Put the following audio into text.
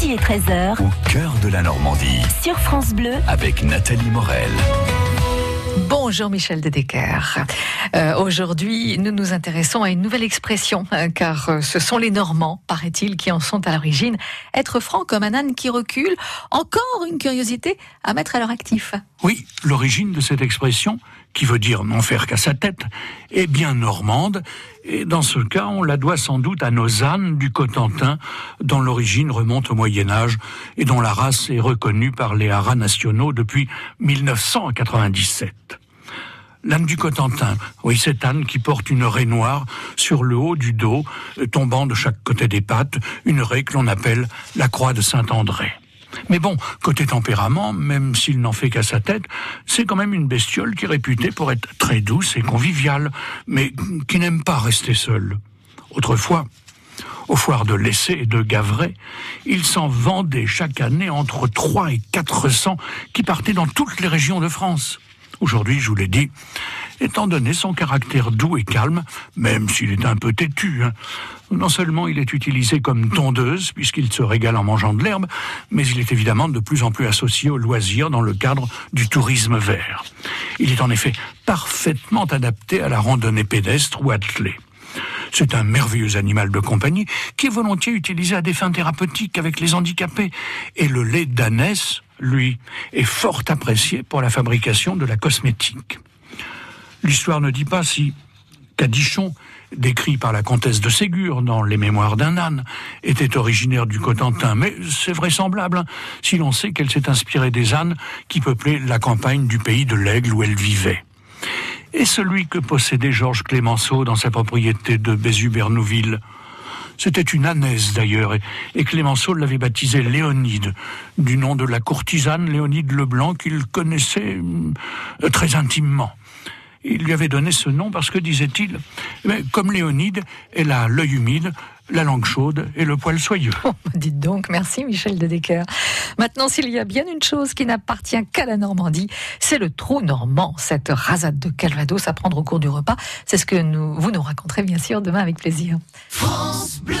midi et 13h, au cœur de la Normandie, sur France Bleu, avec Nathalie Morel. Bonjour Michel Dedecker. Euh, Aujourd'hui, nous nous intéressons à une nouvelle expression, hein, car euh, ce sont les Normands, paraît-il, qui en sont à l'origine. Être franc comme un âne qui recule, encore une curiosité à mettre à leur actif. Oui, l'origine de cette expression, qui veut dire n'en faire qu'à sa tête, est bien normande, et dans ce cas, on la doit sans doute à nos ânes du Cotentin, dont l'origine remonte au Moyen Âge et dont la race est reconnue par les haras nationaux depuis 1997. L'âne du Cotentin, oui, cet âne qui porte une raie noire sur le haut du dos, tombant de chaque côté des pattes, une raie que l'on appelle la croix de Saint-André. Mais bon, côté tempérament, même s'il n'en fait qu'à sa tête, c'est quand même une bestiole qui est réputée pour être très douce et conviviale, mais qui n'aime pas rester seule. Autrefois, aux foires de l'Essai et de Gavray, il s'en vendait chaque année entre 3 et 400 qui partaient dans toutes les régions de France. Aujourd'hui, je vous l'ai dit, étant donné son caractère doux et calme, même s'il est un peu têtu, hein, non seulement il est utilisé comme tondeuse, puisqu'il se régale en mangeant de l'herbe, mais il est évidemment de plus en plus associé au loisir dans le cadre du tourisme vert. Il est en effet parfaitement adapté à la randonnée pédestre ou attelée. C'est un merveilleux animal de compagnie qui est volontiers utilisé à des fins thérapeutiques avec les handicapés. Et le lait d'ânesse, lui, est fort apprécié pour la fabrication de la cosmétique. L'histoire ne dit pas si Cadichon, décrit par la comtesse de Ségur dans Les Mémoires d'un âne, était originaire du Cotentin, mais c'est vraisemblable hein, si l'on sait qu'elle s'est inspirée des ânes qui peuplaient la campagne du pays de l'Aigle où elle vivait. Et celui que possédait Georges Clémenceau dans sa propriété de Bézu-Bernouville c'était une ânesse d'ailleurs, et, Clémenceau l'avait baptisée Léonide, du nom de la courtisane Léonide Leblanc qu'il connaissait euh, très intimement. Il lui avait donné ce nom parce que, disait-il, eh comme Léonide, elle a l'œil humide, la langue chaude et le poil soyeux. Oh, dites donc, merci Michel Dedecker. Maintenant, s'il y a bien une chose qui n'appartient qu'à la Normandie, c'est le trou normand, cette rasade de Calvados à prendre au cours du repas. C'est ce que nous, vous nous raconterez bien sûr demain avec plaisir. France Bleu